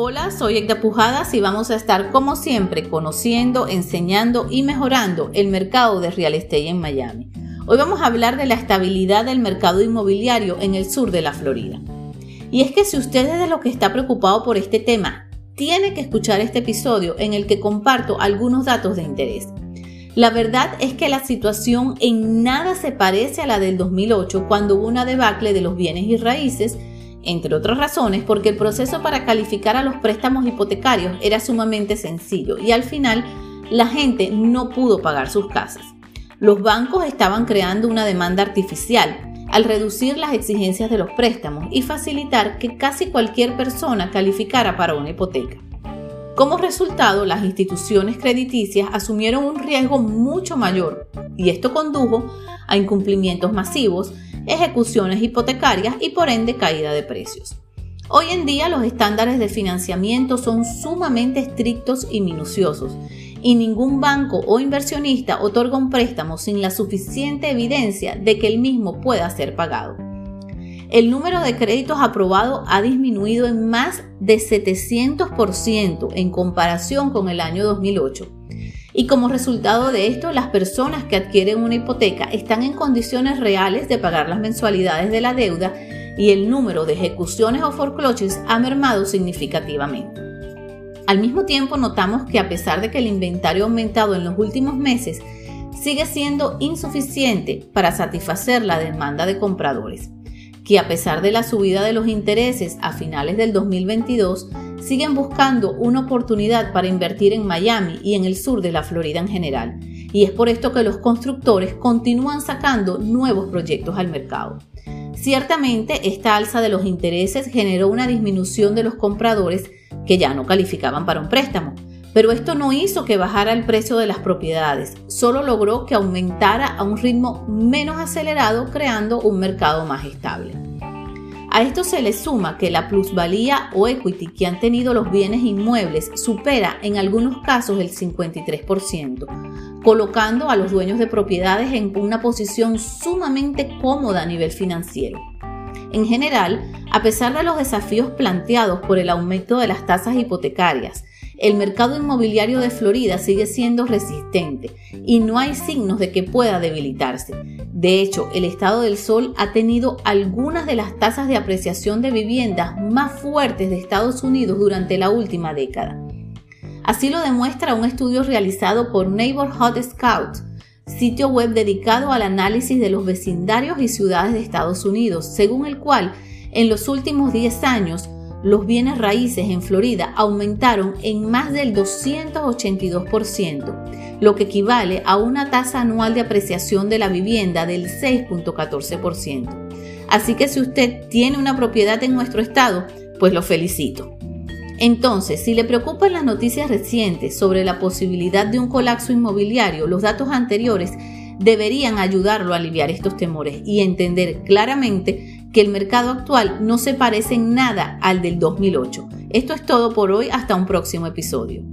Hola, soy Egda Pujadas y vamos a estar como siempre conociendo, enseñando y mejorando el mercado de real estate en Miami. Hoy vamos a hablar de la estabilidad del mercado inmobiliario en el sur de la Florida. Y es que si usted es de lo que está preocupado por este tema, tiene que escuchar este episodio en el que comparto algunos datos de interés. La verdad es que la situación en nada se parece a la del 2008 cuando hubo una debacle de los bienes y raíces entre otras razones porque el proceso para calificar a los préstamos hipotecarios era sumamente sencillo y al final la gente no pudo pagar sus casas. Los bancos estaban creando una demanda artificial al reducir las exigencias de los préstamos y facilitar que casi cualquier persona calificara para una hipoteca. Como resultado, las instituciones crediticias asumieron un riesgo mucho mayor y esto condujo a incumplimientos masivos ejecuciones hipotecarias y por ende caída de precios. Hoy en día los estándares de financiamiento son sumamente estrictos y minuciosos y ningún banco o inversionista otorga un préstamo sin la suficiente evidencia de que el mismo pueda ser pagado. El número de créditos aprobados ha disminuido en más de 700% en comparación con el año 2008 y como resultado de esto, las personas que adquieren una hipoteca están en condiciones reales de pagar las mensualidades de la deuda y el número de ejecuciones o foreclosures ha mermado significativamente. Al mismo tiempo, notamos que a pesar de que el inventario ha aumentado en los últimos meses, sigue siendo insuficiente para satisfacer la demanda de compradores, que a pesar de la subida de los intereses a finales del 2022, siguen buscando una oportunidad para invertir en Miami y en el sur de la Florida en general. Y es por esto que los constructores continúan sacando nuevos proyectos al mercado. Ciertamente, esta alza de los intereses generó una disminución de los compradores que ya no calificaban para un préstamo. Pero esto no hizo que bajara el precio de las propiedades, solo logró que aumentara a un ritmo menos acelerado creando un mercado más estable. A esto se le suma que la plusvalía o equity que han tenido los bienes inmuebles supera en algunos casos el 53%, colocando a los dueños de propiedades en una posición sumamente cómoda a nivel financiero. En general, a pesar de los desafíos planteados por el aumento de las tasas hipotecarias, el mercado inmobiliario de Florida sigue siendo resistente y no hay signos de que pueda debilitarse. De hecho, el estado del sol ha tenido algunas de las tasas de apreciación de viviendas más fuertes de Estados Unidos durante la última década. Así lo demuestra un estudio realizado por Neighborhood Scout, sitio web dedicado al análisis de los vecindarios y ciudades de Estados Unidos, según el cual en los últimos 10 años los bienes raíces en Florida aumentaron en más del 282%, lo que equivale a una tasa anual de apreciación de la vivienda del 6.14%. Así que si usted tiene una propiedad en nuestro estado, pues lo felicito. Entonces, si le preocupan las noticias recientes sobre la posibilidad de un colapso inmobiliario, los datos anteriores deberían ayudarlo a aliviar estos temores y entender claramente que el mercado actual no se parece en nada al del 2008. Esto es todo por hoy, hasta un próximo episodio.